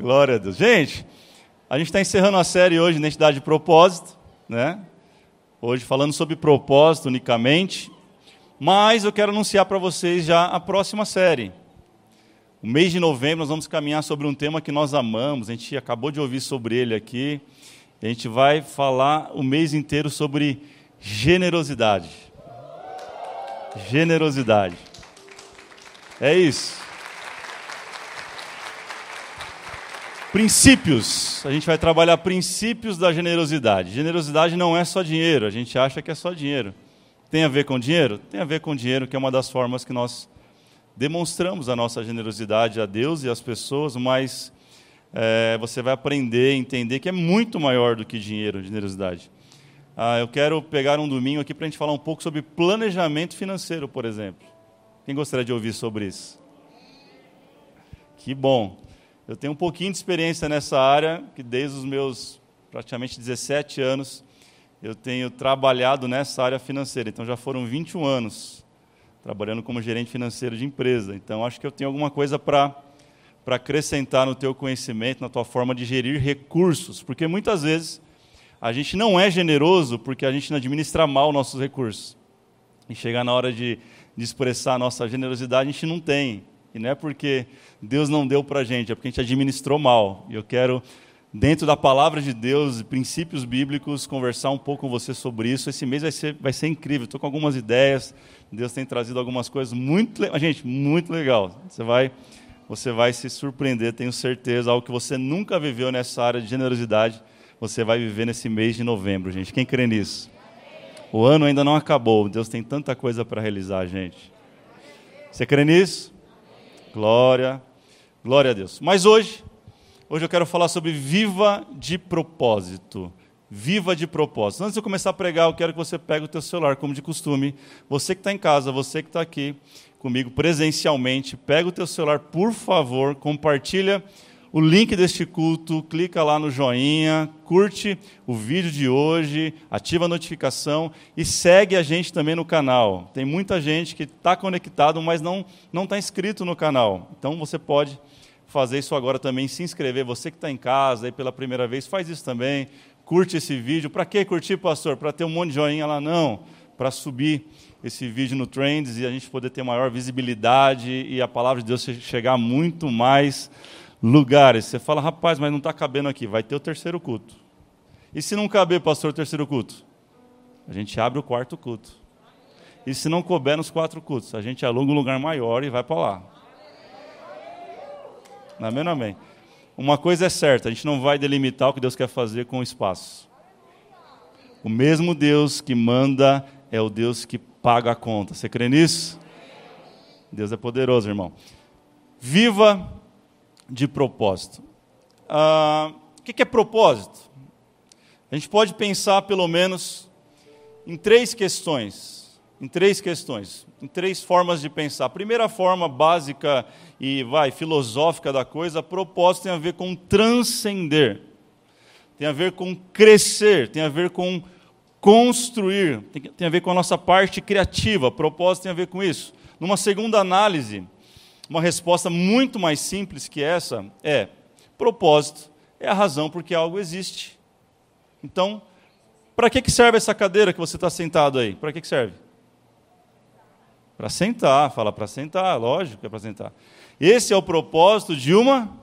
Glória a Deus. Gente, a gente está encerrando a série hoje, Identidade de Propósito, né? Hoje falando sobre propósito unicamente, mas eu quero anunciar para vocês já a próxima série. O mês de novembro nós vamos caminhar sobre um tema que nós amamos, a gente acabou de ouvir sobre ele aqui. A gente vai falar o mês inteiro sobre generosidade. Generosidade. É isso. Princípios. A gente vai trabalhar princípios da generosidade. Generosidade não é só dinheiro, a gente acha que é só dinheiro. Tem a ver com dinheiro? Tem a ver com dinheiro, que é uma das formas que nós demonstramos a nossa generosidade a Deus e às pessoas, mas é, você vai aprender entender que é muito maior do que dinheiro, generosidade. Ah, eu quero pegar um domingo aqui para a gente falar um pouco sobre planejamento financeiro, por exemplo. Quem gostaria de ouvir sobre isso? Que bom. Eu tenho um pouquinho de experiência nessa área, que desde os meus praticamente 17 anos eu tenho trabalhado nessa área financeira. Então já foram 21 anos trabalhando como gerente financeiro de empresa. Então acho que eu tenho alguma coisa para para acrescentar no teu conhecimento, na tua forma de gerir recursos, porque muitas vezes a gente não é generoso porque a gente não administra mal nossos recursos. E chegar na hora de, de expressar a nossa generosidade, a gente não tem. E não é porque Deus não deu para a gente, é porque a gente administrou mal. E eu quero, dentro da palavra de Deus, princípios bíblicos, conversar um pouco com você sobre isso. Esse mês vai ser, vai ser incrível. Estou com algumas ideias. Deus tem trazido algumas coisas muito, gente, muito legal. Você vai, você vai se surpreender, tenho certeza. Algo que você nunca viveu nessa área de generosidade, você vai viver nesse mês de novembro, gente. Quem crê nisso? O ano ainda não acabou. Deus tem tanta coisa para realizar, gente. Você crê nisso? Glória, glória a Deus. Mas hoje, hoje eu quero falar sobre viva de propósito. Viva de propósito. Antes de eu começar a pregar, eu quero que você pegue o teu celular, como de costume. Você que está em casa, você que está aqui comigo presencialmente, pega o teu celular, por favor, compartilha o link deste culto, clica lá no joinha, curte o vídeo de hoje, ativa a notificação e segue a gente também no canal. Tem muita gente que está conectado, mas não não está inscrito no canal. Então você pode fazer isso agora também, se inscrever. Você que está em casa aí pela primeira vez, faz isso também. Curte esse vídeo. Para que curtir, pastor? Para ter um monte de joinha lá? Não. Para subir esse vídeo no Trends e a gente poder ter maior visibilidade e a palavra de Deus chegar muito mais lugares. Você fala, rapaz, mas não está cabendo aqui, vai ter o terceiro culto. E se não caber, pastor, o terceiro culto? A gente abre o quarto culto. E se não couber nos quatro cultos, a gente aluga um lugar maior e vai para lá. Amém, amém. Uma coisa é certa, a gente não vai delimitar o que Deus quer fazer com o espaço. O mesmo Deus que manda é o Deus que paga a conta. Você crê nisso? Deus é poderoso, irmão. Viva de propósito. Ah, o que é propósito? A gente pode pensar, pelo menos, em três questões. Em três questões, em três formas de pensar. A primeira forma básica e vai filosófica da coisa, propósito tem a ver com transcender, tem a ver com crescer, tem a ver com construir, tem a ver com a nossa parte criativa. Propósito tem a ver com isso. Numa segunda análise, uma resposta muito mais simples que essa é: propósito é a razão por que algo existe. Então, para que serve essa cadeira que você está sentado aí? Para que serve? Para sentar, fala para sentar, lógico que é para sentar. Esse é o propósito de uma.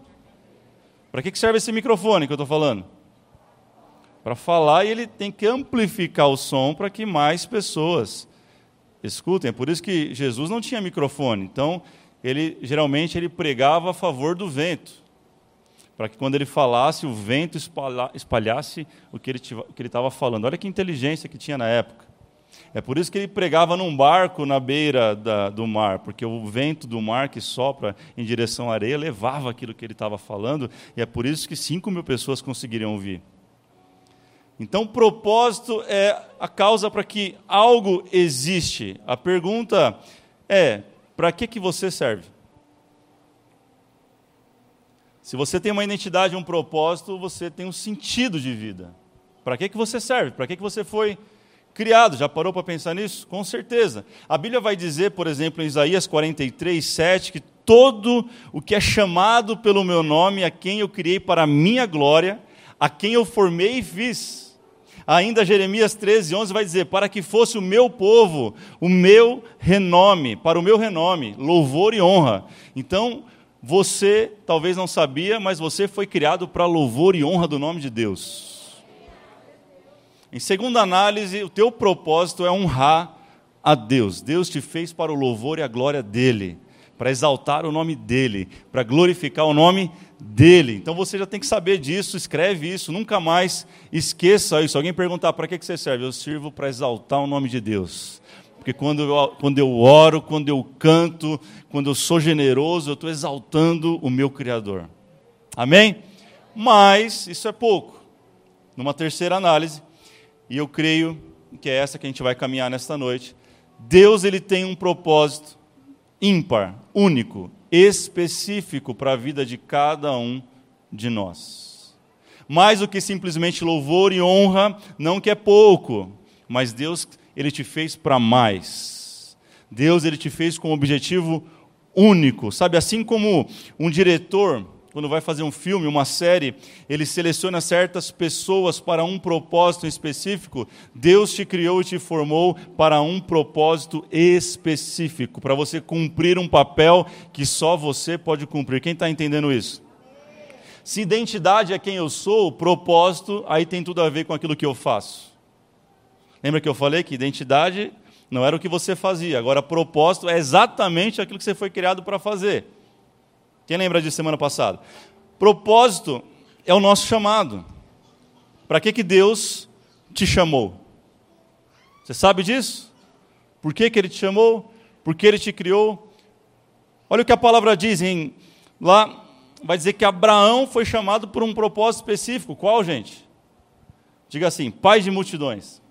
Para que serve esse microfone que eu estou falando? Para falar e ele tem que amplificar o som para que mais pessoas escutem. É por isso que Jesus não tinha microfone. Então, ele geralmente ele pregava a favor do vento, para que quando ele falasse, o vento espalhasse o que ele estava falando. Olha que inteligência que tinha na época. É por isso que ele pregava num barco na beira da, do mar, porque o vento do mar que sopra em direção à areia levava aquilo que ele estava falando, e é por isso que 5 mil pessoas conseguiriam ouvir. Então, o propósito é a causa para que algo existe. A pergunta é: para que, que você serve? Se você tem uma identidade, um propósito, você tem um sentido de vida. Para que, que você serve? Para que, que você foi criado? Já parou para pensar nisso? Com certeza. A Bíblia vai dizer, por exemplo, em Isaías 43, 7, que todo o que é chamado pelo meu nome, a quem eu criei para a minha glória, a quem eu formei e fiz. Ainda Jeremias 13, 11 vai dizer: Para que fosse o meu povo, o meu renome, para o meu renome, louvor e honra. Então, você talvez não sabia, mas você foi criado para louvor e honra do nome de Deus. Em segunda análise, o teu propósito é honrar a Deus. Deus te fez para o louvor e a glória dele, para exaltar o nome dele, para glorificar o nome dele. Então você já tem que saber disso, escreve isso, nunca mais esqueça isso. Alguém perguntar para que você serve? Eu sirvo para exaltar o nome de Deus. Porque quando eu, quando eu oro, quando eu canto, quando eu sou generoso, eu estou exaltando o meu Criador. Amém? Mas isso é pouco. Numa terceira análise, e eu creio que é essa que a gente vai caminhar nesta noite, Deus ele tem um propósito ímpar, único, específico para a vida de cada um de nós. Mais do que simplesmente louvor e honra, não que é pouco, mas Deus, ele te fez para mais. Deus, ele te fez com um objetivo único, sabe? Assim como um diretor quando vai fazer um filme, uma série, ele seleciona certas pessoas para um propósito específico. Deus te criou e te formou para um propósito específico, para você cumprir um papel que só você pode cumprir. Quem está entendendo isso? Se identidade é quem eu sou, propósito, aí tem tudo a ver com aquilo que eu faço. Lembra que eu falei que identidade não era o que você fazia, agora propósito é exatamente aquilo que você foi criado para fazer. Quem lembra de semana passada? Propósito é o nosso chamado. Para que, que Deus te chamou? Você sabe disso? Por que, que Ele te chamou? Por que Ele te criou? Olha o que a palavra diz em, lá, vai dizer que Abraão foi chamado por um propósito específico. Qual, gente? Diga assim: pai de multidões.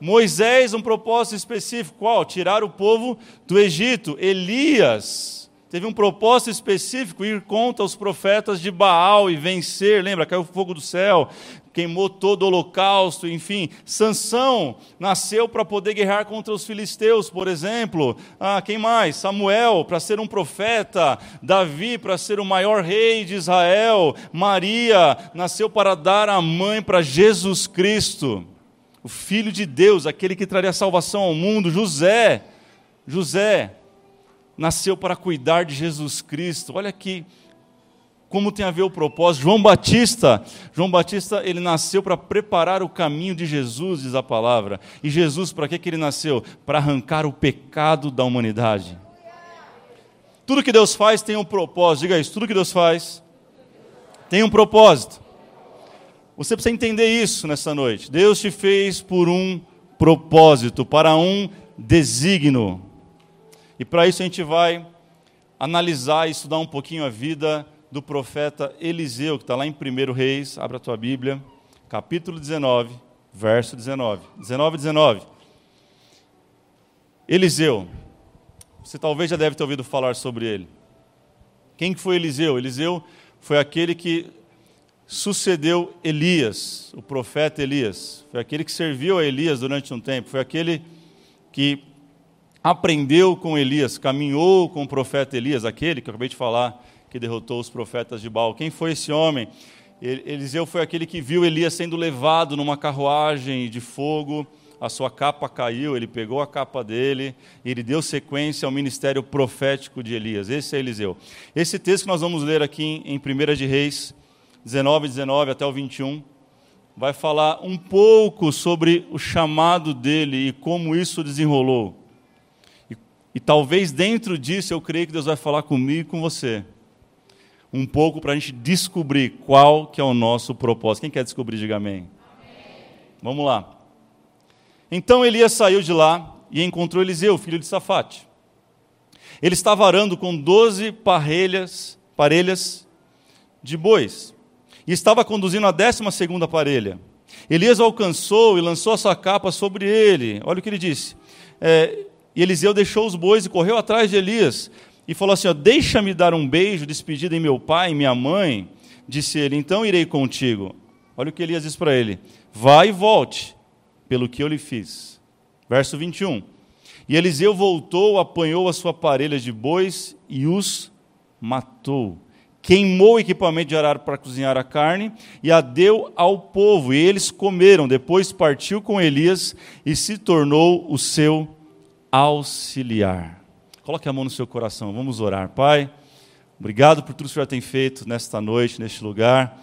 Moisés, um propósito específico. Qual? Tirar o povo do Egito. Elias, teve um propósito específico, ir contra os profetas de Baal e vencer, lembra? Caiu fogo do céu, queimou todo o holocausto, enfim. Sansão nasceu para poder guerrear contra os filisteus, por exemplo. Ah, quem mais? Samuel, para ser um profeta. Davi, para ser o maior rei de Israel. Maria, nasceu para dar a mãe para Jesus Cristo, o Filho de Deus, aquele que traria salvação ao mundo. José, José, nasceu para cuidar de Jesus Cristo. Olha aqui como tem a ver o propósito. João Batista, João Batista, ele nasceu para preparar o caminho de Jesus, diz a palavra. E Jesus, para que, que ele nasceu? Para arrancar o pecado da humanidade. Tudo que Deus faz tem um propósito. Diga isso, tudo que Deus faz tem um propósito. Você precisa entender isso nessa noite. Deus te fez por um propósito, para um desígnio. E para isso a gente vai analisar e estudar um pouquinho a vida do profeta Eliseu, que está lá em 1 Reis, abra a tua Bíblia, capítulo 19, verso 19. 19 e 19. Eliseu, você talvez já deve ter ouvido falar sobre ele. Quem foi Eliseu? Eliseu foi aquele que sucedeu Elias, o profeta Elias. Foi aquele que serviu a Elias durante um tempo. Foi aquele que aprendeu com Elias, caminhou com o profeta Elias, aquele que eu acabei de falar, que derrotou os profetas de Baal. Quem foi esse homem? Eliseu foi aquele que viu Elias sendo levado numa carruagem de fogo, a sua capa caiu, ele pegou a capa dele, e ele deu sequência ao ministério profético de Elias. Esse é Eliseu. Esse texto que nós vamos ler aqui em 1 de Reis, 19, 19 até o 21, vai falar um pouco sobre o chamado dele e como isso desenrolou. E talvez dentro disso eu creio que Deus vai falar comigo e com você. Um pouco para a gente descobrir qual que é o nosso propósito. Quem quer descobrir, diga amém. amém. Vamos lá. Então Elias saiu de lá e encontrou Eliseu, filho de Safate. Ele estava arando com doze parelhas, parelhas de bois e estava conduzindo a décima segunda parelha. Elias alcançou e lançou a sua capa sobre ele. Olha o que ele disse. É, e Eliseu deixou os bois e correu atrás de Elias e falou assim: Deixa-me dar um beijo, despedida em meu pai e minha mãe. Disse ele: Então irei contigo. Olha o que Elias diz para ele: Vá e volte, pelo que eu lhe fiz. Verso 21. E Eliseu voltou, apanhou a sua parelha de bois e os matou. Queimou o equipamento de arara para cozinhar a carne e a deu ao povo, e eles comeram. Depois partiu com Elias e se tornou o seu auxiliar. Coloque a mão no seu coração, vamos orar. Pai, obrigado por tudo que o Senhor tem feito nesta noite, neste lugar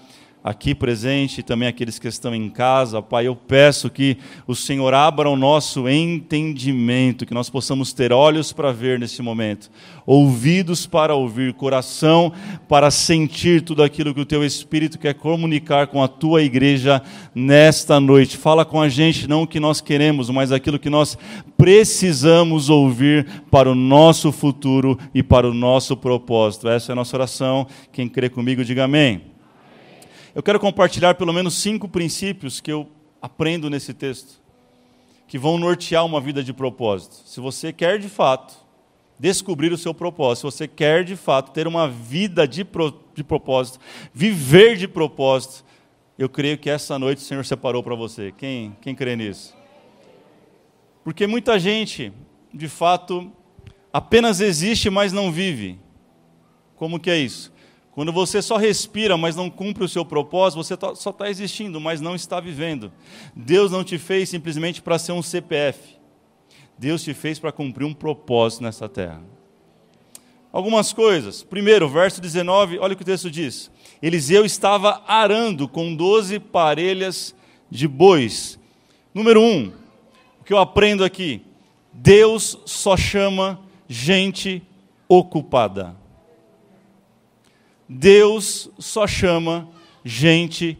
aqui presente e também aqueles que estão em casa. Pai, eu peço que o Senhor abra o nosso entendimento, que nós possamos ter olhos para ver nesse momento, ouvidos para ouvir, coração para sentir tudo aquilo que o teu Espírito quer comunicar com a tua igreja nesta noite. Fala com a gente não o que nós queremos, mas aquilo que nós precisamos ouvir para o nosso futuro e para o nosso propósito. Essa é a nossa oração. Quem crê comigo, diga amém. Eu quero compartilhar pelo menos cinco princípios que eu aprendo nesse texto, que vão nortear uma vida de propósito. Se você quer de fato descobrir o seu propósito, se você quer de fato ter uma vida de, pro, de propósito, viver de propósito, eu creio que essa noite o Senhor separou para você. Quem, quem crê nisso? Porque muita gente, de fato, apenas existe, mas não vive. Como que é isso? Quando você só respira, mas não cumpre o seu propósito, você tá, só está existindo, mas não está vivendo. Deus não te fez simplesmente para ser um CPF. Deus te fez para cumprir um propósito nessa terra. Algumas coisas. Primeiro, verso 19, olha o que o texto diz. Eliseu estava arando com doze parelhas de bois. Número um, o que eu aprendo aqui: Deus só chama gente ocupada. Deus só chama gente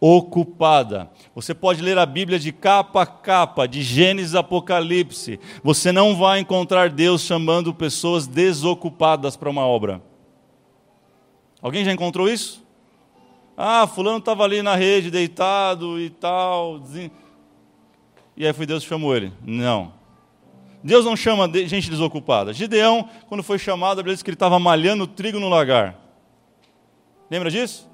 ocupada. Você pode ler a Bíblia de capa a capa, de Gênesis a Apocalipse. Você não vai encontrar Deus chamando pessoas desocupadas para uma obra. Alguém já encontrou isso? Ah, fulano estava ali na rede, deitado e tal. E aí foi Deus que chamou ele. Não. Deus não chama gente desocupada. Gideão, quando foi chamado, a Bíblia diz que ele estava malhando trigo no lagar. Lembra disso?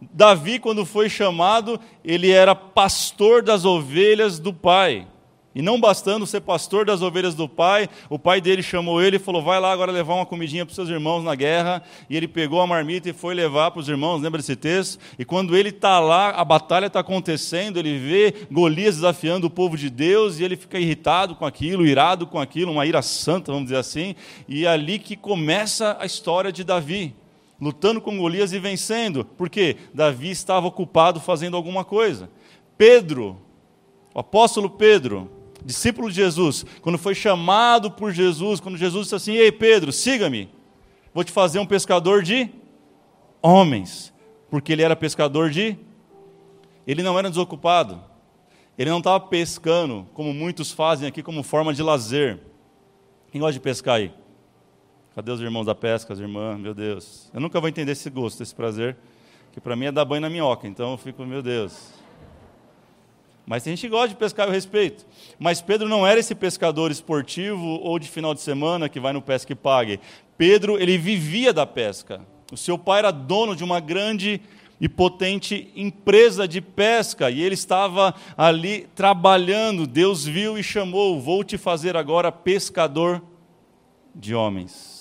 Davi, quando foi chamado, ele era pastor das ovelhas do pai. E não bastando ser pastor das ovelhas do pai, o pai dele chamou ele e falou: Vai lá agora levar uma comidinha para os seus irmãos na guerra. E ele pegou a marmita e foi levar para os irmãos, lembra desse texto? E quando ele está lá, a batalha está acontecendo, ele vê Golias desafiando o povo de Deus e ele fica irritado com aquilo, irado com aquilo, uma ira santa, vamos dizer assim. E é ali que começa a história de Davi lutando com Golias e vencendo, porque Davi estava ocupado fazendo alguma coisa. Pedro, o apóstolo Pedro, discípulo de Jesus, quando foi chamado por Jesus, quando Jesus disse assim: Ei Pedro, siga-me, vou te fazer um pescador de homens, porque ele era pescador de. Ele não era desocupado, ele não estava pescando, como muitos fazem aqui, como forma de lazer. Quem gosta de pescar aí? Cadê os irmãos da pesca, as irmãs? Meu Deus. Eu nunca vou entender esse gosto, esse prazer, que para mim é dar banho na minhoca. Então eu fico, meu Deus. Mas tem gente que gosta de pescar, eu respeito. Mas Pedro não era esse pescador esportivo ou de final de semana que vai no pesca e pague. Pedro, ele vivia da pesca. O seu pai era dono de uma grande e potente empresa de pesca, e ele estava ali trabalhando. Deus viu e chamou: Vou te fazer agora pescador de homens.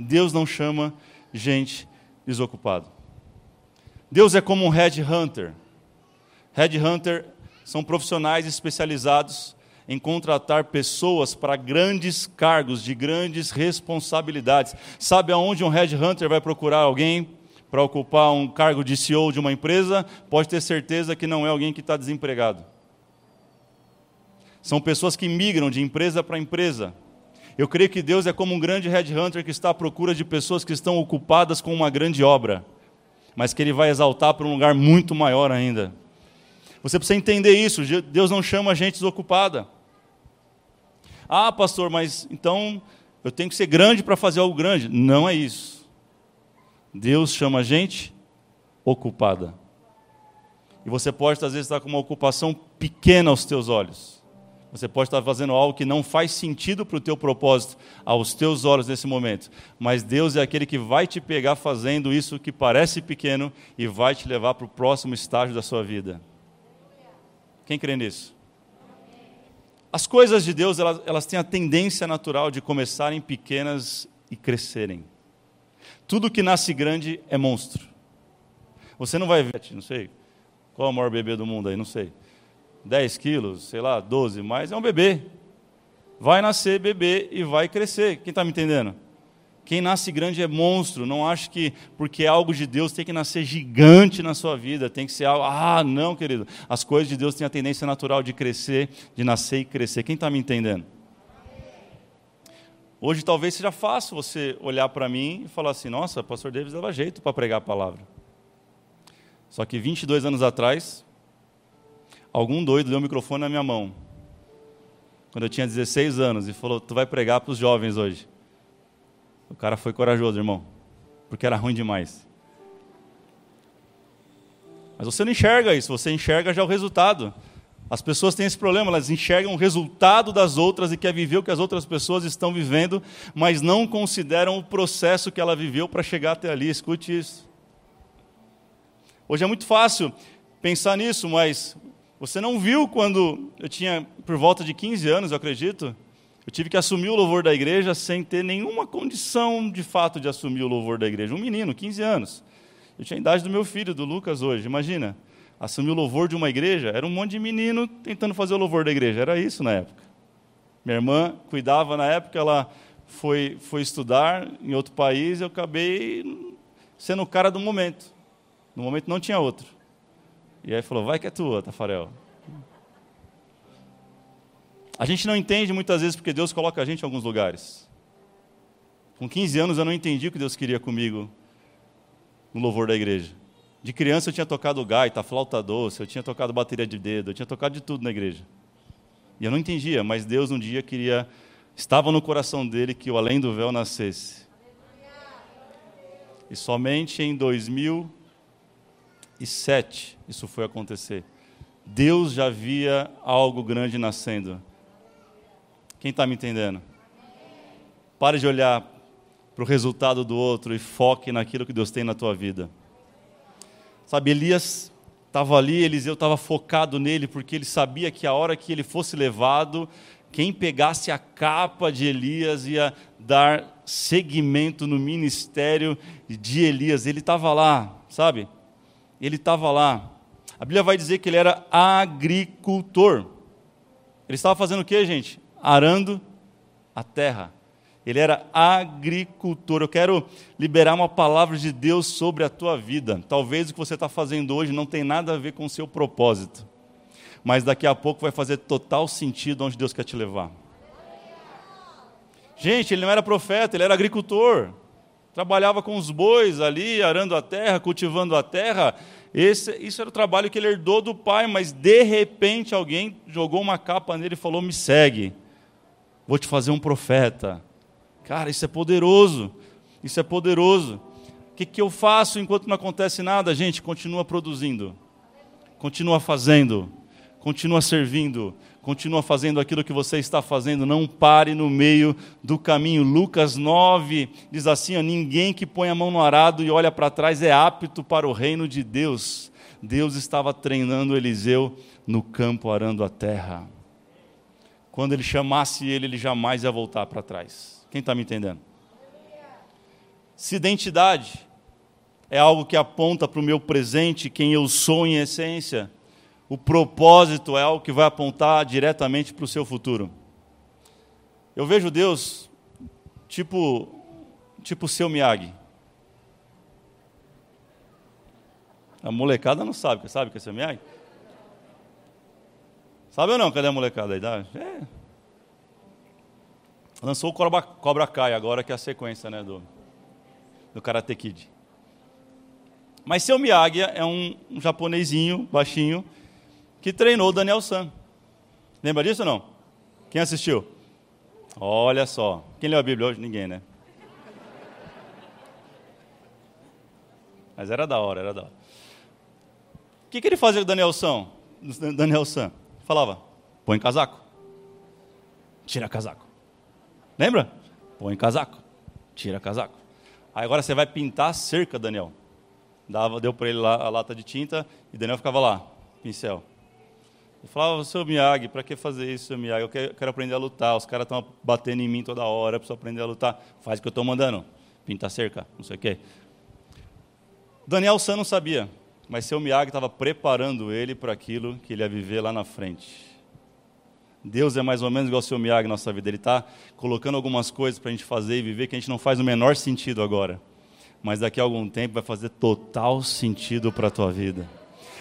Deus não chama gente desocupada. Deus é como um headhunter. Headhunter são profissionais especializados em contratar pessoas para grandes cargos, de grandes responsabilidades. Sabe aonde um headhunter vai procurar alguém para ocupar um cargo de CEO de uma empresa? Pode ter certeza que não é alguém que está desempregado. São pessoas que migram de empresa para empresa eu creio que Deus é como um grande headhunter que está à procura de pessoas que estão ocupadas com uma grande obra, mas que Ele vai exaltar para um lugar muito maior ainda. Você precisa entender isso. Deus não chama a gente desocupada. Ah, pastor, mas então eu tenho que ser grande para fazer algo grande. Não é isso. Deus chama a gente ocupada. E você pode, às vezes, estar com uma ocupação pequena aos teus olhos. Você pode estar fazendo algo que não faz sentido para o teu propósito aos teus olhos nesse momento, mas Deus é aquele que vai te pegar fazendo isso que parece pequeno e vai te levar para o próximo estágio da sua vida. Quem crê nisso? As coisas de Deus, elas, elas têm a tendência natural de começarem pequenas e crescerem. Tudo que nasce grande é monstro. Você não vai ver, não sei, qual é o maior bebê do mundo aí, não sei. 10 quilos, sei lá, 12, mas é um bebê. Vai nascer bebê e vai crescer. Quem está me entendendo? Quem nasce grande é monstro. Não acho que porque é algo de Deus tem que nascer gigante na sua vida. Tem que ser algo. Ah, não, querido. As coisas de Deus têm a tendência natural de crescer, de nascer e crescer. Quem está me entendendo? Hoje talvez seja fácil você olhar para mim e falar assim: nossa, pastor Davis dava jeito para pregar a palavra. Só que 22 anos atrás, algum doido deu o microfone na minha mão, quando eu tinha 16 anos, e falou: Tu vai pregar para os jovens hoje. O cara foi corajoso, irmão, porque era ruim demais. Mas você não enxerga isso, você enxerga já o resultado. As pessoas têm esse problema, elas enxergam o resultado das outras e quer viver o que as outras pessoas estão vivendo, mas não consideram o processo que ela viveu para chegar até ali. Escute isso. Hoje é muito fácil pensar nisso, mas você não viu quando eu tinha por volta de 15 anos, eu acredito, eu tive que assumir o louvor da igreja sem ter nenhuma condição de fato de assumir o louvor da igreja. Um menino, 15 anos. Eu tinha a idade do meu filho, do Lucas, hoje. Imagina, assumir o louvor de uma igreja. Era um monte de menino tentando fazer o louvor da igreja. Era isso na época. Minha irmã cuidava na época, ela foi, foi estudar em outro país. Eu acabei sendo o cara do momento. No momento não tinha outro. E aí falou: vai que é tua, Tafarel. A gente não entende muitas vezes porque Deus coloca a gente em alguns lugares. Com 15 anos eu não entendi o que Deus queria comigo no louvor da igreja. De criança eu tinha tocado gaita, flauta doce, eu tinha tocado bateria de dedo, eu tinha tocado de tudo na igreja. E eu não entendia, mas Deus um dia queria, estava no coração dele que o além do véu nascesse. E somente em 2007 isso foi acontecer. Deus já via algo grande nascendo. Quem está me entendendo? Pare de olhar para o resultado do outro e foque naquilo que Deus tem na tua vida. Sabe, Elias estava ali, Eliseu estava focado nele, porque ele sabia que a hora que ele fosse levado, quem pegasse a capa de Elias ia dar seguimento no ministério de Elias. Ele estava lá, sabe? Ele estava lá. A Bíblia vai dizer que ele era agricultor. Ele estava fazendo o que, gente? arando a terra. Ele era agricultor. Eu quero liberar uma palavra de Deus sobre a tua vida. Talvez o que você está fazendo hoje não tenha nada a ver com o seu propósito, mas daqui a pouco vai fazer total sentido onde Deus quer te levar. Gente, ele não era profeta, ele era agricultor. Trabalhava com os bois ali, arando a terra, cultivando a terra. Esse, isso era o trabalho que ele herdou do pai, mas de repente alguém jogou uma capa nele e falou: Me segue vou te fazer um profeta. Cara, isso é poderoso. Isso é poderoso. O que, que eu faço enquanto não acontece nada? Gente, continua produzindo, continua fazendo, continua servindo, continua fazendo aquilo que você está fazendo, não pare no meio do caminho. Lucas 9 diz assim: ó, ninguém que põe a mão no arado e olha para trás é apto para o reino de Deus. Deus estava treinando Eliseu no campo arando a terra quando ele chamasse ele, ele jamais ia voltar para trás. Quem está me entendendo? Se identidade é algo que aponta para o meu presente, quem eu sou em essência, o propósito é algo que vai apontar diretamente para o seu futuro. Eu vejo Deus tipo tipo seu Miyagi. A molecada não sabe, sabe que é seu Miyagi? Sabe ou não? Cadê a molecada aí? É. Lançou o Cobra, Cobra Kai agora, que é a sequência né, do, do Karate Kid. Mas seu Miyagi é um, um japonesinho, baixinho, que treinou Daniel San. Lembra disso ou não? Quem assistiu? Olha só. Quem leu a Bíblia hoje? Ninguém, né? Mas era da hora, era da hora. O que, que ele fazia com Daniel San? Daniel San? falava: põe casaco, tira casaco. Lembra? Põe casaco, tira casaco. Aí agora você vai pintar a cerca, Daniel. Dava, deu para ele lá a lata de tinta e Daniel ficava lá, pincel. Ele falava, seu Miyagi, para que fazer isso, seu Miyagi? Eu quero, quero aprender a lutar, os caras estão batendo em mim toda hora, eu preciso aprender a lutar. Faz o que eu estou mandando, pinta cerca, não sei o quê. Daniel San não sabia, mas seu Miyagi estava preparando ele para aquilo que ele ia viver lá na frente. Deus é mais ou menos igual o seu Miyagi na nossa vida. Ele está colocando algumas coisas para a gente fazer e viver que a gente não faz o menor sentido agora. Mas daqui a algum tempo vai fazer total sentido para a tua vida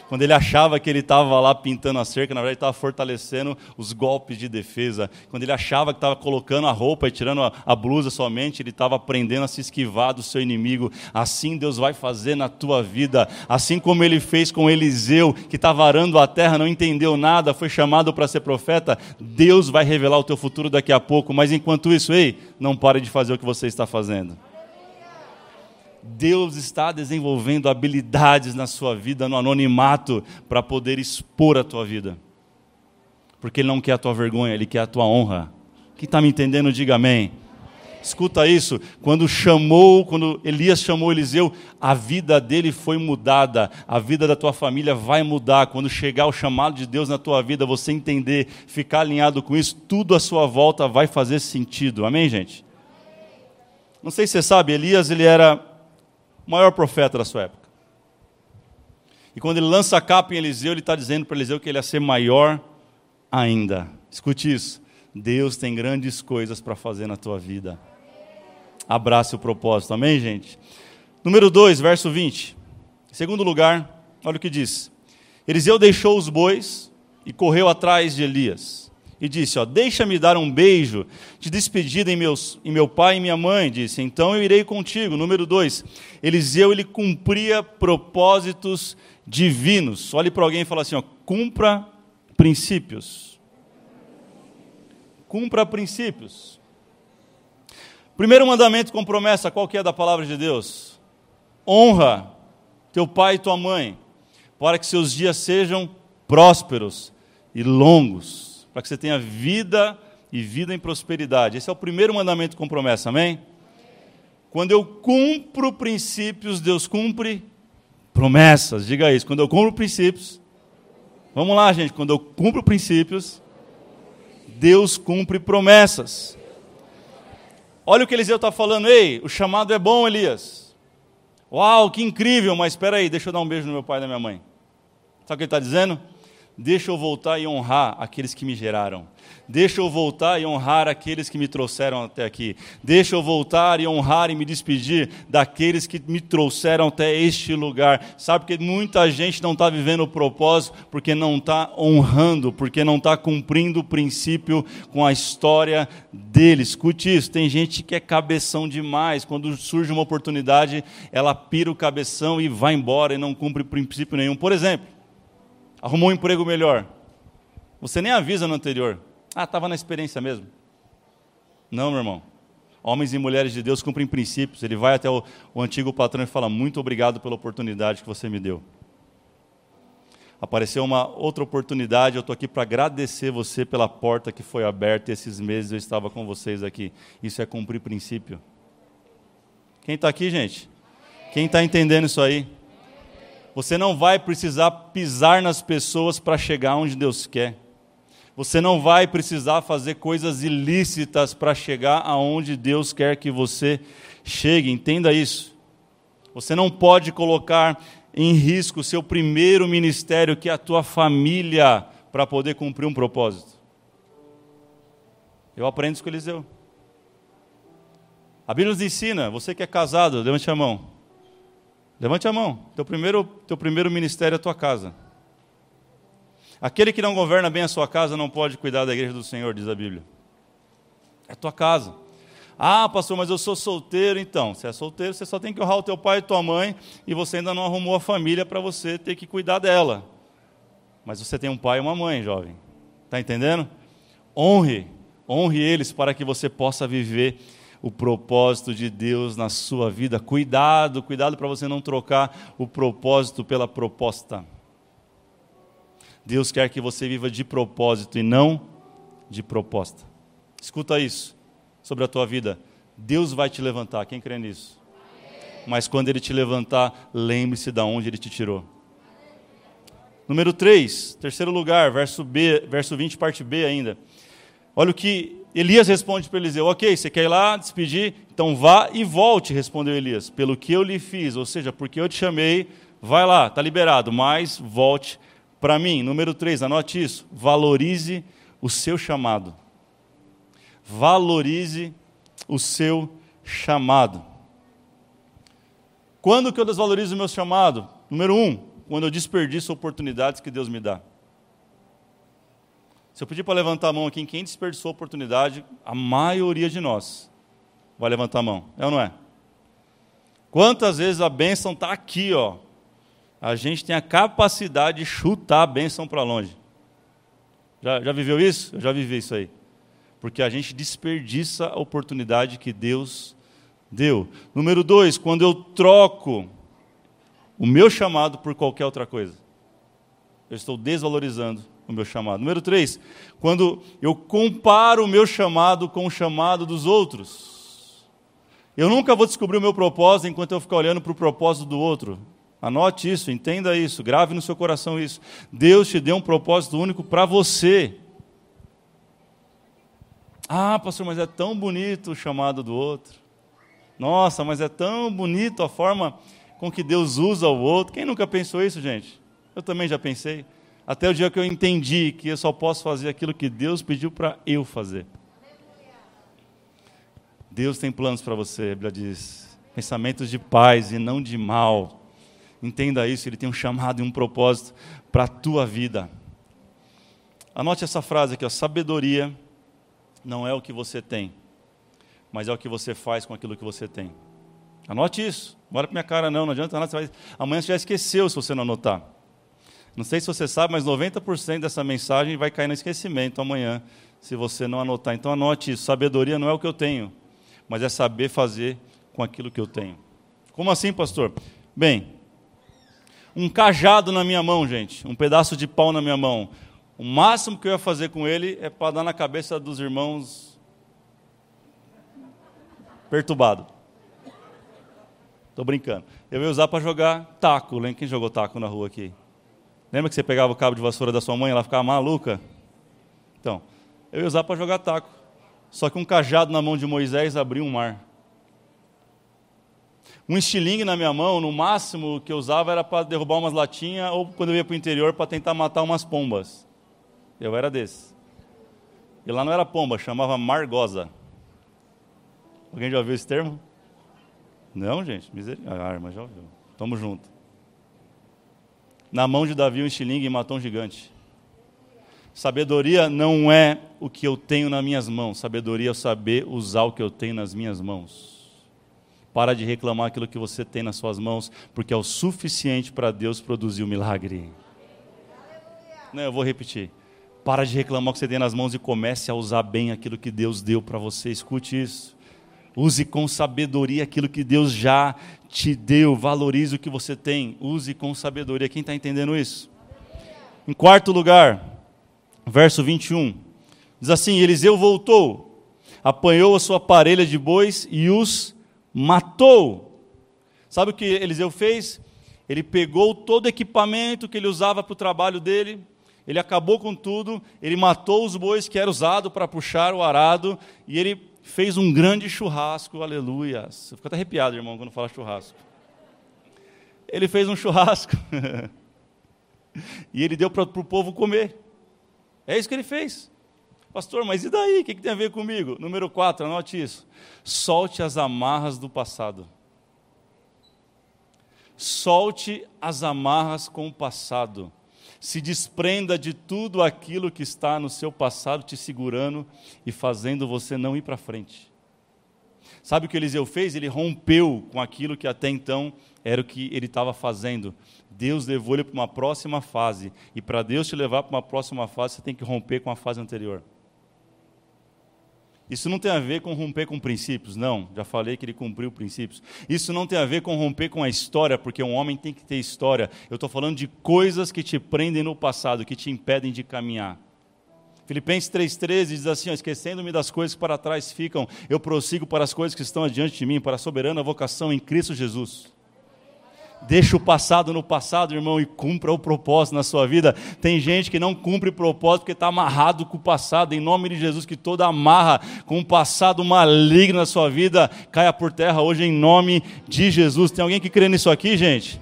quando ele achava que ele estava lá pintando a cerca, na verdade estava fortalecendo os golpes de defesa. Quando ele achava que estava colocando a roupa e tirando a, a blusa somente, ele estava aprendendo a se esquivar do seu inimigo. Assim Deus vai fazer na tua vida. Assim como ele fez com Eliseu, que estava arando a terra, não entendeu nada, foi chamado para ser profeta. Deus vai revelar o teu futuro daqui a pouco. Mas enquanto isso, ei, não pare de fazer o que você está fazendo. Deus está desenvolvendo habilidades na sua vida, no anonimato, para poder expor a tua vida. Porque Ele não quer a tua vergonha, Ele quer a tua honra. Quem está me entendendo, diga amém. Escuta isso, quando chamou, quando Elias chamou Eliseu, a vida dele foi mudada, a vida da tua família vai mudar. Quando chegar o chamado de Deus na tua vida, você entender, ficar alinhado com isso, tudo à sua volta vai fazer sentido. Amém, gente? Não sei se você sabe, Elias ele era o maior profeta da sua época. E quando ele lança a capa em Eliseu, ele está dizendo para Eliseu que ele ia ser maior ainda. Escute isso. Deus tem grandes coisas para fazer na tua vida. Abrace o propósito, amém, gente? Número 2, verso 20. Em segundo lugar, olha o que diz: Eliseu deixou os bois e correu atrás de Elias e disse: ó, Deixa-me dar um beijo de despedida em, meus, em meu pai e minha mãe. Disse: Então eu irei contigo. Número dois, Eliseu ele cumpria propósitos divinos. Olhe para alguém e fala assim: ó, cumpra princípios. Cumpra princípios. Primeiro mandamento com promessa, qual que é da palavra de Deus? Honra teu pai e tua mãe, para que seus dias sejam prósperos e longos para que você tenha vida e vida em prosperidade. Esse é o primeiro mandamento com promessa, amém? Quando eu cumpro princípios, Deus cumpre promessas. Diga isso. Quando eu cumpro princípios, vamos lá, gente. Quando eu cumpro princípios, Deus cumpre promessas. Olha o que Eliseu está falando. Ei, o chamado é bom, Elias. Uau, que incrível, mas espera aí, deixa eu dar um beijo no meu pai e na minha mãe. Sabe o que ele está dizendo? Deixa eu voltar e honrar aqueles que me geraram. Deixa eu voltar e honrar aqueles que me trouxeram até aqui. Deixa eu voltar e honrar e me despedir daqueles que me trouxeram até este lugar. Sabe que muita gente não está vivendo o propósito porque não está honrando, porque não está cumprindo o princípio com a história dele. Escute isso: tem gente que é cabeção demais. Quando surge uma oportunidade, ela pira o cabeção e vai embora e não cumpre princípio nenhum. Por exemplo, arrumou um emprego melhor. Você nem avisa no anterior. Ah, estava na experiência mesmo. Não, meu irmão. Homens e mulheres de Deus cumprem princípios. Ele vai até o, o antigo patrão e fala: Muito obrigado pela oportunidade que você me deu. Apareceu uma outra oportunidade. Eu estou aqui para agradecer você pela porta que foi aberta. Esses meses eu estava com vocês aqui. Isso é cumprir princípio. Quem está aqui, gente? Quem está entendendo isso aí? Você não vai precisar pisar nas pessoas para chegar onde Deus quer. Você não vai precisar fazer coisas ilícitas para chegar aonde Deus quer que você chegue. Entenda isso. Você não pode colocar em risco o seu primeiro ministério, que é a tua família, para poder cumprir um propósito. Eu aprendo isso com Eliseu. A Bíblia nos ensina, você que é casado, levante a mão. Levante a mão. Teu primeiro, teu primeiro ministério é a tua casa. Aquele que não governa bem a sua casa não pode cuidar da igreja do Senhor, diz a Bíblia. É a tua casa. Ah, pastor, mas eu sou solteiro, então. Se é solteiro, você só tem que honrar o teu pai e tua mãe, e você ainda não arrumou a família para você ter que cuidar dela. Mas você tem um pai e uma mãe, jovem. Está entendendo? Honre, honre eles para que você possa viver o propósito de Deus na sua vida. Cuidado, cuidado para você não trocar o propósito pela proposta. Deus quer que você viva de propósito e não de proposta. Escuta isso sobre a tua vida. Deus vai te levantar, quem crê nisso? Mas quando Ele te levantar, lembre-se de onde Ele te tirou. Número 3, terceiro lugar, verso, B, verso 20, parte B ainda. Olha o que Elias responde para Eliseu: Ok, você quer ir lá despedir? Então vá e volte, respondeu Elias, pelo que eu lhe fiz, ou seja, porque eu te chamei, vai lá, está liberado, mas volte para mim. Número 3, anote isso: valorize o seu chamado. Valorize o seu chamado. Quando que eu desvalorizo o meu chamado? Número um, quando eu desperdiço oportunidades que Deus me dá. Se eu pedir para levantar a mão aqui, quem desperdiçou oportunidade, a maioria de nós vai levantar a mão. É ou não é? Quantas vezes a bênção está aqui, ó. A gente tem a capacidade de chutar a bênção para longe. Já, já viveu isso? Eu já vivi isso aí. Porque a gente desperdiça a oportunidade que Deus deu. Número dois, quando eu troco o meu chamado por qualquer outra coisa. Eu estou desvalorizando o meu chamado. Número três, quando eu comparo o meu chamado com o chamado dos outros. Eu nunca vou descobrir o meu propósito enquanto eu ficar olhando para o propósito do outro. Anote isso, entenda isso, grave no seu coração isso. Deus te deu um propósito único para você. Ah, pastor, mas é tão bonito o chamado do outro. Nossa, mas é tão bonito a forma com que Deus usa o outro. Quem nunca pensou isso, gente? Eu também já pensei. Até o dia que eu entendi que eu só posso fazer aquilo que Deus pediu para eu fazer. Deus tem planos para você, a Bíblia diz. Pensamentos de paz e não de mal. Entenda isso, Ele tem um chamado e um propósito para a tua vida. Anote essa frase aqui, ó, sabedoria não é o que você tem, mas é o que você faz com aquilo que você tem. Anote isso. Bora para minha cara, não, não adianta nada. Você vai... Amanhã você já esqueceu se você não anotar. Não sei se você sabe, mas 90% dessa mensagem vai cair no esquecimento amanhã, se você não anotar. Então anote isso. Sabedoria não é o que eu tenho, mas é saber fazer com aquilo que eu tenho. Como assim, pastor? Bem, um cajado na minha mão, gente, um pedaço de pau na minha mão. O máximo que eu ia fazer com ele é para dar na cabeça dos irmãos perturbado. Estou brincando. Eu ia usar para jogar taco. Lembra quem jogou taco na rua aqui? Lembra que você pegava o cabo de vassoura da sua mãe e ela ficava maluca? Então, eu ia usar para jogar taco. Só que um cajado na mão de Moisés abriu um mar. Um estilingue na minha mão, no máximo que eu usava era para derrubar umas latinhas ou quando eu ia para o interior para tentar matar umas pombas. Eu era desse. E lá não era pomba, chamava margosa. Alguém já ouviu esse termo? Não, gente, misericórdia. A arma já ouviu. Tamo junto. Na mão de Davi, um estilingue matou um gigante. Sabedoria não é o que eu tenho nas minhas mãos. Sabedoria é saber usar o que eu tenho nas minhas mãos. Para de reclamar aquilo que você tem nas suas mãos, porque é o suficiente para Deus produzir o milagre. Não, eu vou repetir. Para de reclamar o que você tem nas mãos e comece a usar bem aquilo que Deus deu para você. Escute isso. Use com sabedoria aquilo que Deus já te deu. Valorize o que você tem. Use com sabedoria. Quem está entendendo isso? Em quarto lugar, verso 21. Diz assim: Eliseu voltou, apanhou a sua parelha de bois e os matou. Sabe o que Eliseu fez? Ele pegou todo o equipamento que ele usava para o trabalho dele, ele acabou com tudo, ele matou os bois que era usado para puxar o arado, e ele fez um grande churrasco, aleluia. Você fica até arrepiado, irmão, quando fala churrasco. Ele fez um churrasco. e ele deu para o povo comer. É isso que ele fez. Pastor, mas e daí? O que, que tem a ver comigo? Número 4, anote isso. Solte as amarras do passado. Solte as amarras com o passado se desprenda de tudo aquilo que está no seu passado te segurando e fazendo você não ir para frente. Sabe o que Eliseu fez? Ele rompeu com aquilo que até então era o que ele estava fazendo. Deus levou ele para uma próxima fase. E para Deus te levar para uma próxima fase, você tem que romper com a fase anterior. Isso não tem a ver com romper com princípios, não. Já falei que ele cumpriu princípios. Isso não tem a ver com romper com a história, porque um homem tem que ter história. Eu estou falando de coisas que te prendem no passado, que te impedem de caminhar. Filipenses 3,13 diz assim: Esquecendo-me das coisas que para trás ficam, eu prossigo para as coisas que estão adiante de mim, para a soberana vocação em Cristo Jesus. Deixa o passado no passado, irmão, e cumpra o propósito na sua vida. Tem gente que não cumpre o propósito porque está amarrado com o passado. Em nome de Jesus, que toda amarra com o passado maligno na sua vida caia por terra hoje, em nome de Jesus. Tem alguém que crê nisso aqui, gente?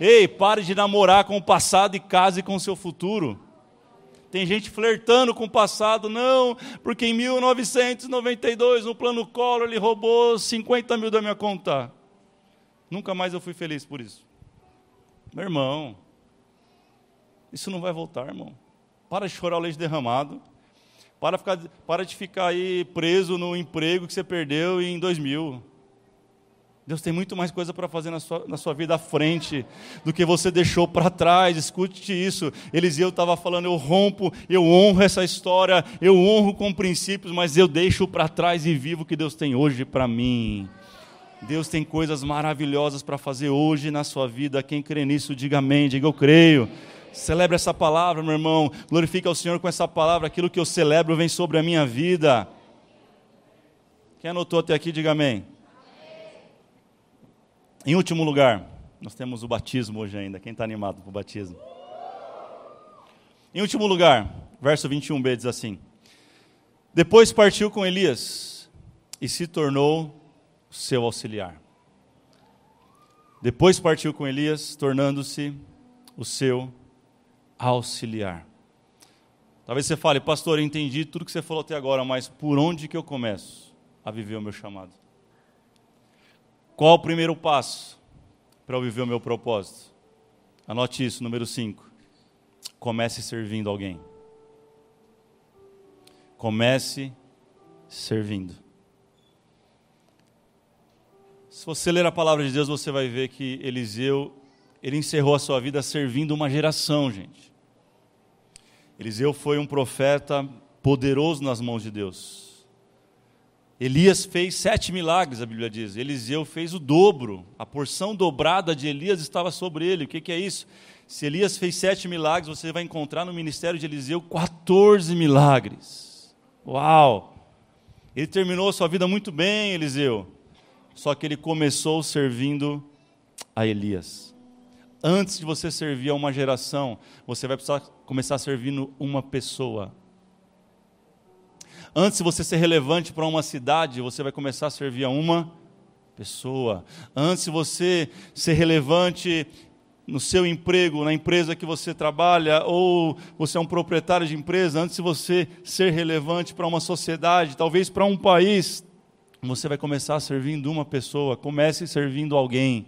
Ei, pare de namorar com o passado e case com o seu futuro. Tem gente flertando com o passado, não, porque em 1992, no plano Collor, ele roubou 50 mil da minha conta. Nunca mais eu fui feliz por isso. Meu irmão, isso não vai voltar, irmão. Para de chorar o leite derramado. Para, ficar, para de ficar aí preso no emprego que você perdeu em 2000. Deus tem muito mais coisa para fazer na sua, na sua vida à frente do que você deixou para trás. Escute isso. Eliseu estava falando: eu rompo, eu honro essa história, eu honro com princípios, mas eu deixo para trás e vivo o que Deus tem hoje para mim. Deus tem coisas maravilhosas para fazer hoje na sua vida. Quem crê nisso, diga amém, diga eu creio. Celebre essa palavra, meu irmão. Glorifique ao Senhor com essa palavra. Aquilo que eu celebro vem sobre a minha vida. Quem anotou até aqui, diga amém. Em último lugar, nós temos o batismo hoje ainda. Quem está animado com o batismo? Em último lugar, verso 21b diz assim: Depois partiu com Elias e se tornou seu auxiliar. Depois partiu com Elias, tornando-se o seu auxiliar. Talvez você fale, pastor, eu entendi tudo que você falou até agora, mas por onde que eu começo a viver o meu chamado? Qual o primeiro passo para eu viver o meu propósito? Anote isso, número 5. Comece servindo alguém. Comece servindo. Se você ler a palavra de Deus, você vai ver que Eliseu, ele encerrou a sua vida servindo uma geração, gente. Eliseu foi um profeta poderoso nas mãos de Deus. Elias fez sete milagres, a Bíblia diz. Eliseu fez o dobro. A porção dobrada de Elias estava sobre ele. O que, que é isso? Se Elias fez sete milagres, você vai encontrar no ministério de Eliseu 14 milagres. Uau! Ele terminou a sua vida muito bem, Eliseu só que ele começou servindo a Elias. Antes de você servir a uma geração, você vai precisar começar servindo uma pessoa. Antes de você ser relevante para uma cidade, você vai começar a servir a uma pessoa. Antes de você ser relevante no seu emprego, na empresa que você trabalha, ou você é um proprietário de empresa, antes de você ser relevante para uma sociedade, talvez para um país, você vai começar servindo uma pessoa, comece servindo alguém.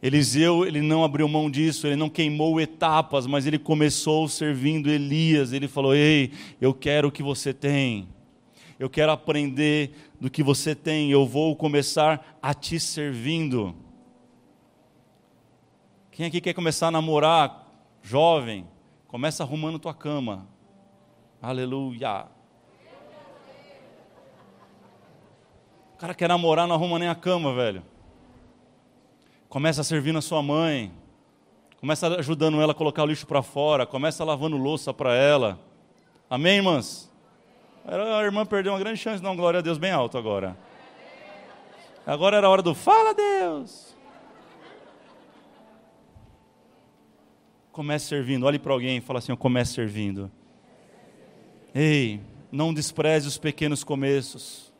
Eliseu, ele não abriu mão disso, ele não queimou etapas, mas ele começou servindo Elias. Ele falou: Ei, eu quero o que você tem, eu quero aprender do que você tem, eu vou começar a te servindo. Quem aqui quer começar a namorar, jovem? Começa arrumando tua cama. Aleluia. O cara quer namorar, não arruma nem a cama, velho. Começa servindo a sua mãe. Começa ajudando ela a colocar o lixo para fora. Começa lavando louça para ela. Amém, irmãs? A irmã perdeu uma grande chance, não, glória a Deus, bem alto agora. Agora era a hora do fala Deus. Comece servindo, olhe para alguém e fala assim: eu comece servindo. Ei, não despreze os pequenos começos.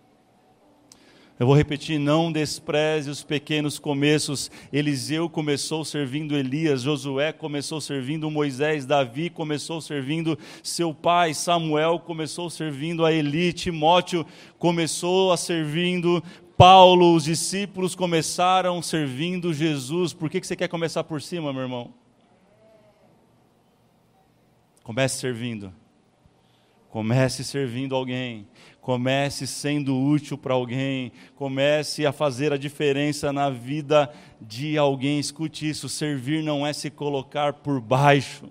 Eu vou repetir: não despreze os pequenos começos. Eliseu começou servindo Elias, Josué começou servindo Moisés, Davi começou servindo seu pai, Samuel começou servindo a Eli, Timóteo começou a servindo Paulo, os discípulos começaram servindo Jesus. Por que você quer começar por cima, meu irmão? Comece servindo. Comece servindo alguém, comece sendo útil para alguém, comece a fazer a diferença na vida de alguém. Escute isso: servir não é se colocar por baixo,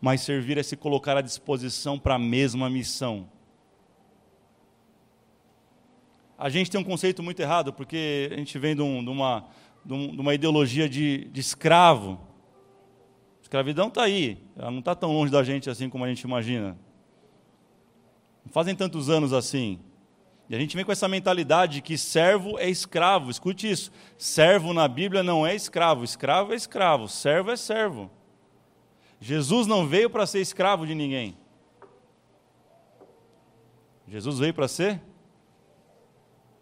mas servir é se colocar à disposição para a mesma missão. A gente tem um conceito muito errado, porque a gente vem de, um, de, uma, de, uma, ideologia de, de escravo. Escravidão está aí, ela não está tão longe da gente assim como a gente imagina. Não fazem tantos anos assim. E a gente vem com essa mentalidade que servo é escravo. Escute isso. Servo na Bíblia não é escravo. Escravo é escravo. Servo é servo. Jesus não veio para ser escravo de ninguém. Jesus veio para ser?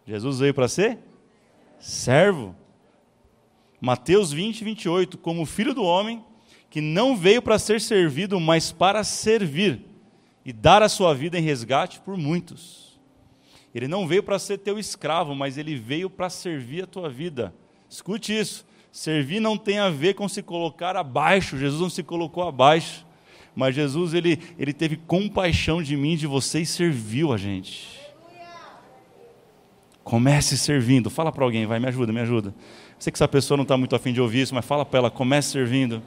Jesus veio para ser? Servo. Mateus 20, 28. Como filho do homem, que não veio para ser servido, mas para servir e dar a sua vida em resgate por muitos. Ele não veio para ser teu escravo, mas ele veio para servir a tua vida. Escute isso. Servir não tem a ver com se colocar abaixo. Jesus não se colocou abaixo. Mas Jesus ele, ele teve compaixão de mim, de você e serviu a gente. Comece servindo. Fala para alguém, vai, me ajuda, me ajuda. Sei que essa pessoa não está muito afim de ouvir isso, mas fala para ela, comece servindo.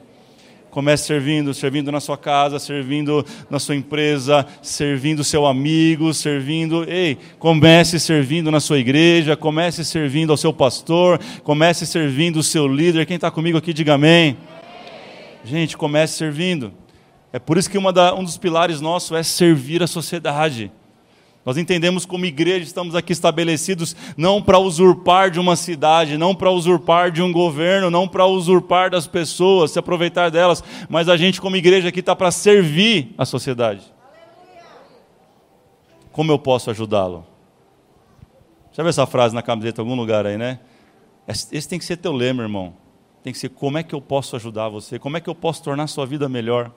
Comece servindo, servindo na sua casa, servindo na sua empresa, servindo seu amigo, servindo. Ei, comece servindo na sua igreja, comece servindo ao seu pastor, comece servindo o seu líder. Quem está comigo aqui, diga amém. Gente, comece servindo. É por isso que da, um dos pilares nossos é servir a sociedade. Nós entendemos como igreja estamos aqui estabelecidos não para usurpar de uma cidade, não para usurpar de um governo, não para usurpar das pessoas, se aproveitar delas, mas a gente como igreja aqui está para servir a sociedade. Como eu posso ajudá-lo? Já viu essa frase na camiseta em algum lugar aí, né? Esse tem que ser teu lema, irmão. Tem que ser como é que eu posso ajudar você, como é que eu posso tornar a sua vida melhor.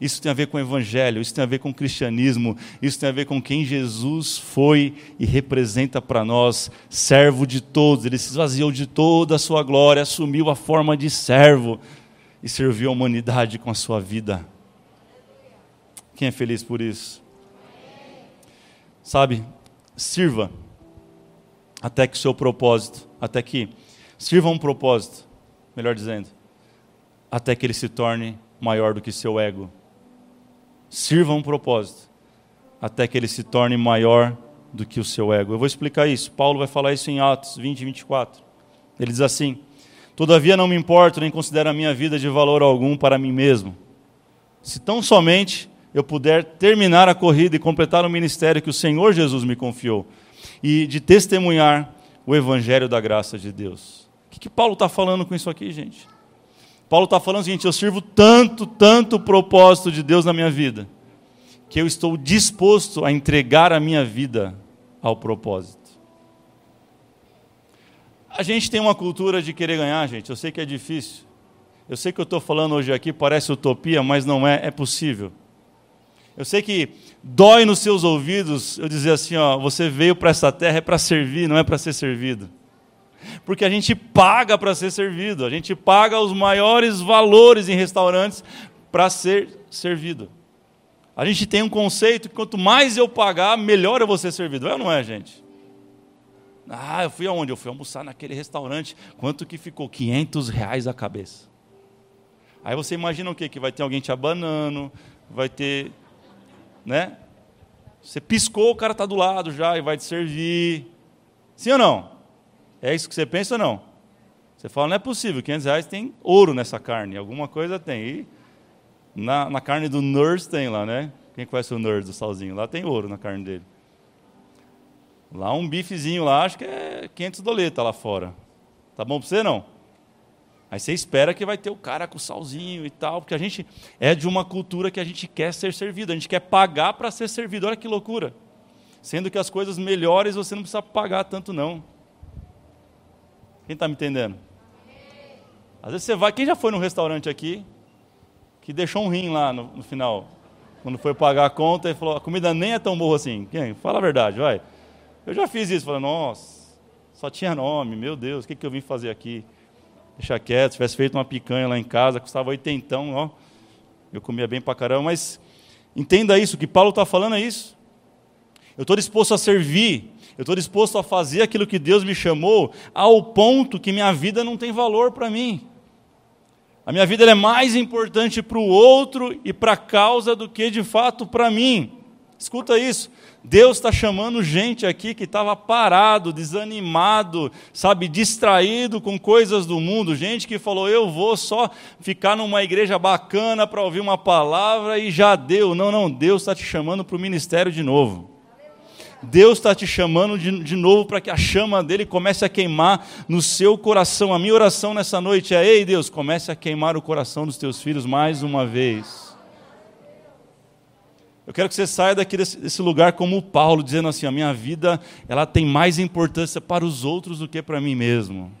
Isso tem a ver com o Evangelho, isso tem a ver com o cristianismo, isso tem a ver com quem Jesus foi e representa para nós, servo de todos. Ele se esvaziou de toda a sua glória, assumiu a forma de servo e serviu a humanidade com a sua vida. Quem é feliz por isso? Sabe, sirva até que o seu propósito, até que sirva um propósito, melhor dizendo, até que ele se torne maior do que seu ego sirva um propósito, até que ele se torne maior do que o seu ego. Eu vou explicar isso. Paulo vai falar isso em Atos 20, 24. Ele diz assim: Todavia não me importo, nem considero a minha vida de valor algum para mim mesmo. Se tão somente eu puder terminar a corrida e completar o ministério que o Senhor Jesus me confiou, e de testemunhar o evangelho da graça de Deus. O que, que Paulo está falando com isso aqui, gente? Paulo está falando o seguinte: eu sirvo tanto, tanto o propósito de Deus na minha vida, que eu estou disposto a entregar a minha vida ao propósito. A gente tem uma cultura de querer ganhar, gente. Eu sei que é difícil. Eu sei que eu estou falando hoje aqui, parece utopia, mas não é, é possível. Eu sei que dói nos seus ouvidos eu dizer assim: ó, você veio para essa terra é para servir, não é para ser servido porque a gente paga para ser servido, a gente paga os maiores valores em restaurantes para ser servido. A gente tem um conceito que quanto mais eu pagar, melhor eu vou ser servido. É ou não é, gente? Ah, eu fui aonde? Eu fui almoçar naquele restaurante. Quanto que ficou? 500 reais a cabeça. Aí você imagina o quê? Que vai ter alguém te abanando, vai ter, né? Você piscou, o cara está do lado já e vai te servir. Sim ou não? É isso que você pensa ou não? Você fala, não é possível, 500 reais tem ouro nessa carne, alguma coisa tem. E na, na carne do Nurse tem lá, né? Quem conhece o Nurse do salzinho? Lá tem ouro na carne dele. Lá um bifezinho lá, acho que é 500 doleta lá fora. Tá bom para você não? Aí você espera que vai ter o cara com o salzinho e tal, porque a gente é de uma cultura que a gente quer ser servido, a gente quer pagar para ser servido. Olha que loucura. Sendo que as coisas melhores você não precisa pagar tanto não. Quem está me entendendo? Às vezes você vai, quem já foi num restaurante aqui que deixou um rim lá no, no final, quando foi pagar a conta e falou: a comida nem é tão boa assim. Quem? Fala a verdade, vai. Eu já fiz isso, falei: nossa, só tinha nome, meu Deus, o que, que eu vim fazer aqui? Deixa quieto, se tivesse feito uma picanha lá em casa, custava oitentão, ó. Eu comia bem pra caramba, mas entenda isso, o que Paulo está falando é isso. Eu estou disposto a servir eu estou disposto a fazer aquilo que Deus me chamou, ao ponto que minha vida não tem valor para mim. A minha vida é mais importante para o outro e para a causa do que de fato para mim. Escuta isso. Deus está chamando gente aqui que estava parado, desanimado, sabe, distraído com coisas do mundo. Gente que falou: eu vou só ficar numa igreja bacana para ouvir uma palavra e já deu. Não, não, Deus está te chamando para o ministério de novo. Deus está te chamando de, de novo para que a chama dele comece a queimar no seu coração. A minha oração nessa noite é: Ei Deus, comece a queimar o coração dos teus filhos mais uma vez. Eu quero que você saia daqui desse, desse, lugar como o Paulo, dizendo assim: a minha vida ela tem mais importância para os outros do que para mim mesmo.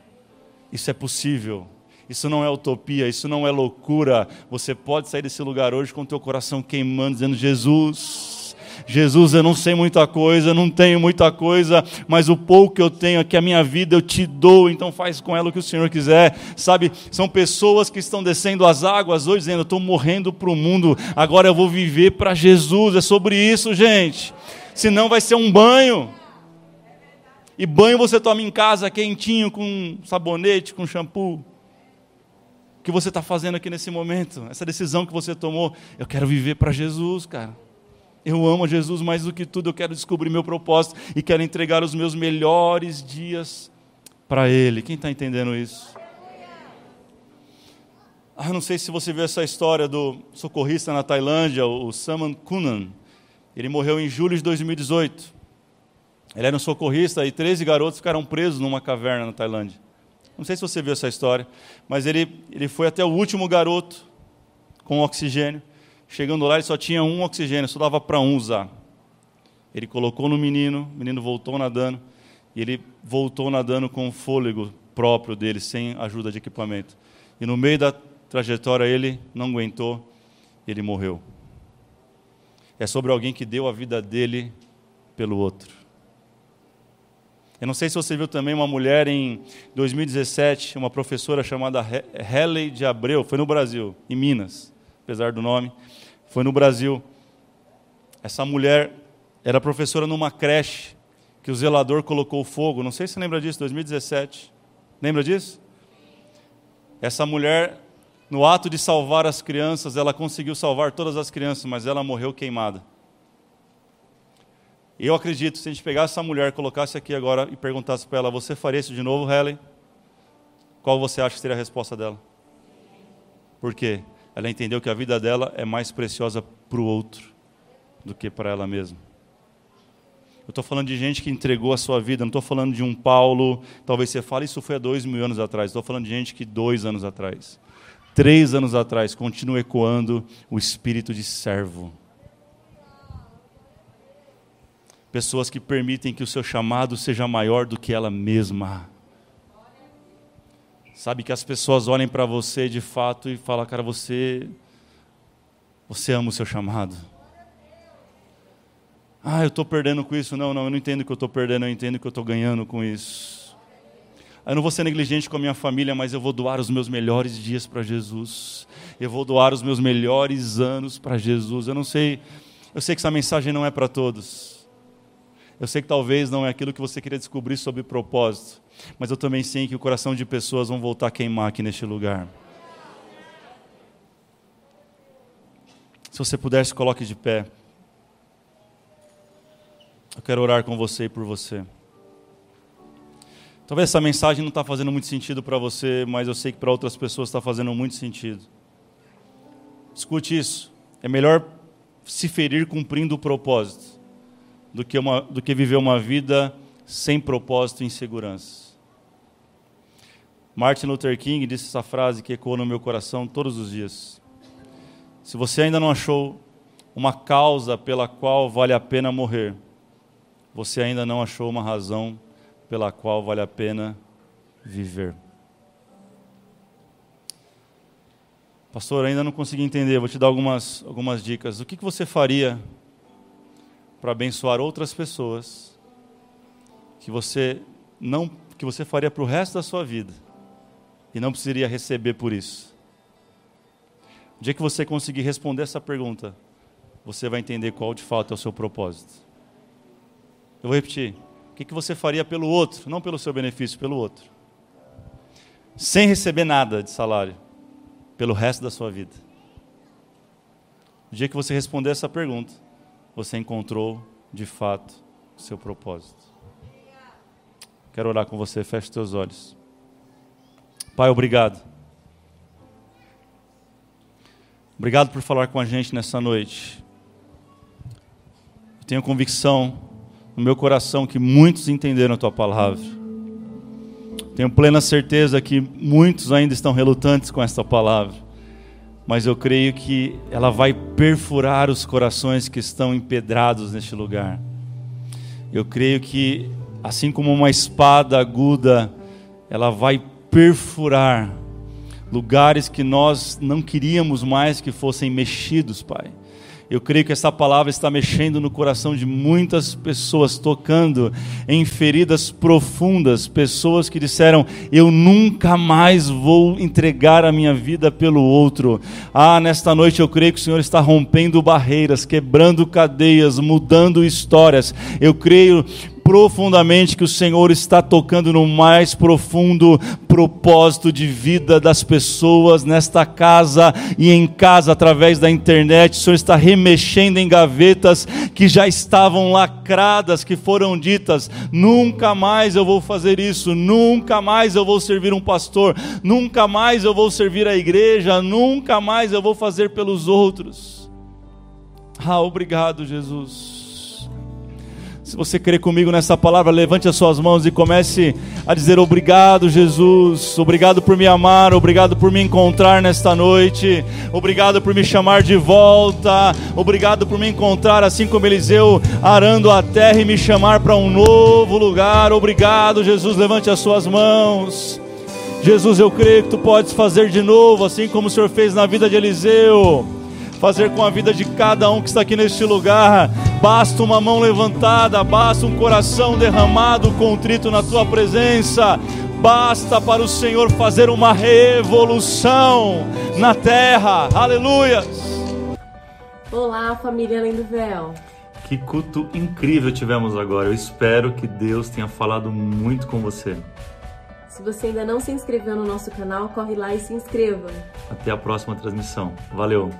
Isso é possível. Isso não é utopia, isso não é loucura. Você pode sair desse lugar hoje com o teu coração queimando, dizendo: Jesus, Jesus, eu não sei muita coisa, não tenho muita coisa, mas o pouco que eu tenho aqui, a minha vida, eu te dou, então faz com ela o que o Senhor quiser. Sabe, são pessoas que estão descendo as águas hoje, dizendo: eu estou morrendo para o mundo, agora eu vou viver para Jesus. É sobre isso, gente. Senão vai ser um banho. E banho você toma em casa, quentinho, com sabonete, com shampoo. O que você está fazendo aqui nesse momento? Essa decisão que você tomou, eu quero viver para Jesus, cara. Eu amo Jesus mais do que tudo, eu quero descobrir meu propósito e quero entregar os meus melhores dias para Ele. Quem está entendendo isso? Ah, não sei se você viu essa história do socorrista na Tailândia, o Saman Kunan. Ele morreu em julho de 2018. Ele era um socorrista e 13 garotos ficaram presos numa caverna na Tailândia. Não sei se você viu essa história, mas ele, ele foi até o último garoto com oxigênio. Chegando lá, ele só tinha um oxigênio, só dava para um usar. Ele colocou no menino, o menino voltou nadando, e ele voltou nadando com o fôlego próprio dele, sem ajuda de equipamento. E no meio da trajetória ele não aguentou, ele morreu. É sobre alguém que deu a vida dele pelo outro. Eu não sei se você viu também uma mulher em 2017, uma professora chamada Helen de Abreu, foi no Brasil, em Minas, apesar do nome foi no Brasil. Essa mulher era professora numa creche que o zelador colocou fogo. Não sei se você lembra disso, 2017. Lembra disso? Essa mulher, no ato de salvar as crianças, ela conseguiu salvar todas as crianças, mas ela morreu queimada. Eu acredito, se a gente pegasse essa mulher, colocasse aqui agora e perguntasse para ela: Você faria isso de novo, Helen? Qual você acha que seria a resposta dela? Por quê? Ela entendeu que a vida dela é mais preciosa para o outro do que para ela mesma. Eu estou falando de gente que entregou a sua vida, não estou falando de um Paulo, talvez você fale, isso foi há dois mil anos atrás, estou falando de gente que dois anos atrás, três anos atrás, continua ecoando o espírito de servo. Pessoas que permitem que o seu chamado seja maior do que ela mesma. Sabe que as pessoas olhem para você de fato e falam, cara, você você ama o seu chamado. Ah, eu estou perdendo com isso. Não, não, eu não entendo que eu estou perdendo, eu entendo que eu estou ganhando com isso. Eu não vou ser negligente com a minha família, mas eu vou doar os meus melhores dias para Jesus. Eu vou doar os meus melhores anos para Jesus. Eu não sei, eu sei que essa mensagem não é para todos. Eu sei que talvez não é aquilo que você queria descobrir sobre propósito. Mas eu também sei que o coração de pessoas vão voltar a queimar aqui neste lugar. Se você puder, se coloque de pé. Eu quero orar com você e por você. Talvez essa mensagem não está fazendo muito sentido para você, mas eu sei que para outras pessoas está fazendo muito sentido. Escute isso. É melhor se ferir cumprindo o propósito do que, uma, do que viver uma vida sem propósito e insegurança. Martin Luther King disse essa frase que ecoa no meu coração todos os dias. Se você ainda não achou uma causa pela qual vale a pena morrer, você ainda não achou uma razão pela qual vale a pena viver. Pastor, ainda não consegui entender, vou te dar algumas, algumas dicas. O que, que você faria para abençoar outras pessoas que você não que você faria para o resto da sua vida? E não precisaria receber por isso. O dia que você conseguir responder essa pergunta, você vai entender qual de fato é o seu propósito. Eu vou repetir. O que você faria pelo outro, não pelo seu benefício, pelo outro? Sem receber nada de salário, pelo resto da sua vida. O dia que você responder essa pergunta, você encontrou de fato o seu propósito. Quero orar com você, feche seus olhos. Pai, obrigado. Obrigado por falar com a gente nessa noite. Eu tenho convicção no meu coração que muitos entenderam a tua palavra. Tenho plena certeza que muitos ainda estão relutantes com esta palavra, mas eu creio que ela vai perfurar os corações que estão empedrados neste lugar. Eu creio que, assim como uma espada aguda, ela vai perfurar lugares que nós não queríamos mais que fossem mexidos, Pai. Eu creio que essa palavra está mexendo no coração de muitas pessoas, tocando em feridas profundas, pessoas que disseram: Eu nunca mais vou entregar a minha vida pelo outro. Ah, nesta noite eu creio que o Senhor está rompendo barreiras, quebrando cadeias, mudando histórias. Eu creio profundamente que o Senhor está tocando no mais profundo propósito de vida das pessoas nesta casa e em casa através da internet. O Senhor está remexendo em gavetas que já estavam lacradas, que foram ditas: nunca mais eu vou fazer isso, nunca mais eu vou servir um pastor, nunca mais eu vou servir a igreja, nunca mais eu vou fazer pelos outros. Ah, obrigado, Jesus. Se você crê comigo nessa palavra, levante as suas mãos e comece a dizer obrigado, Jesus. Obrigado por me amar, obrigado por me encontrar nesta noite. Obrigado por me chamar de volta. Obrigado por me encontrar assim como Eliseu arando a terra e me chamar para um novo lugar. Obrigado, Jesus. Levante as suas mãos. Jesus, eu creio que tu podes fazer de novo, assim como o Senhor fez na vida de Eliseu fazer com a vida de cada um que está aqui neste lugar. Basta uma mão levantada, basta um coração derramado, contrito na tua presença. Basta para o Senhor fazer uma revolução na terra. Aleluia. Olá, família Além do Véu. Que culto incrível tivemos agora. Eu espero que Deus tenha falado muito com você. Se você ainda não se inscreveu no nosso canal, corre lá e se inscreva. Até a próxima transmissão. Valeu!